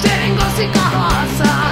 Jeringas y carroza.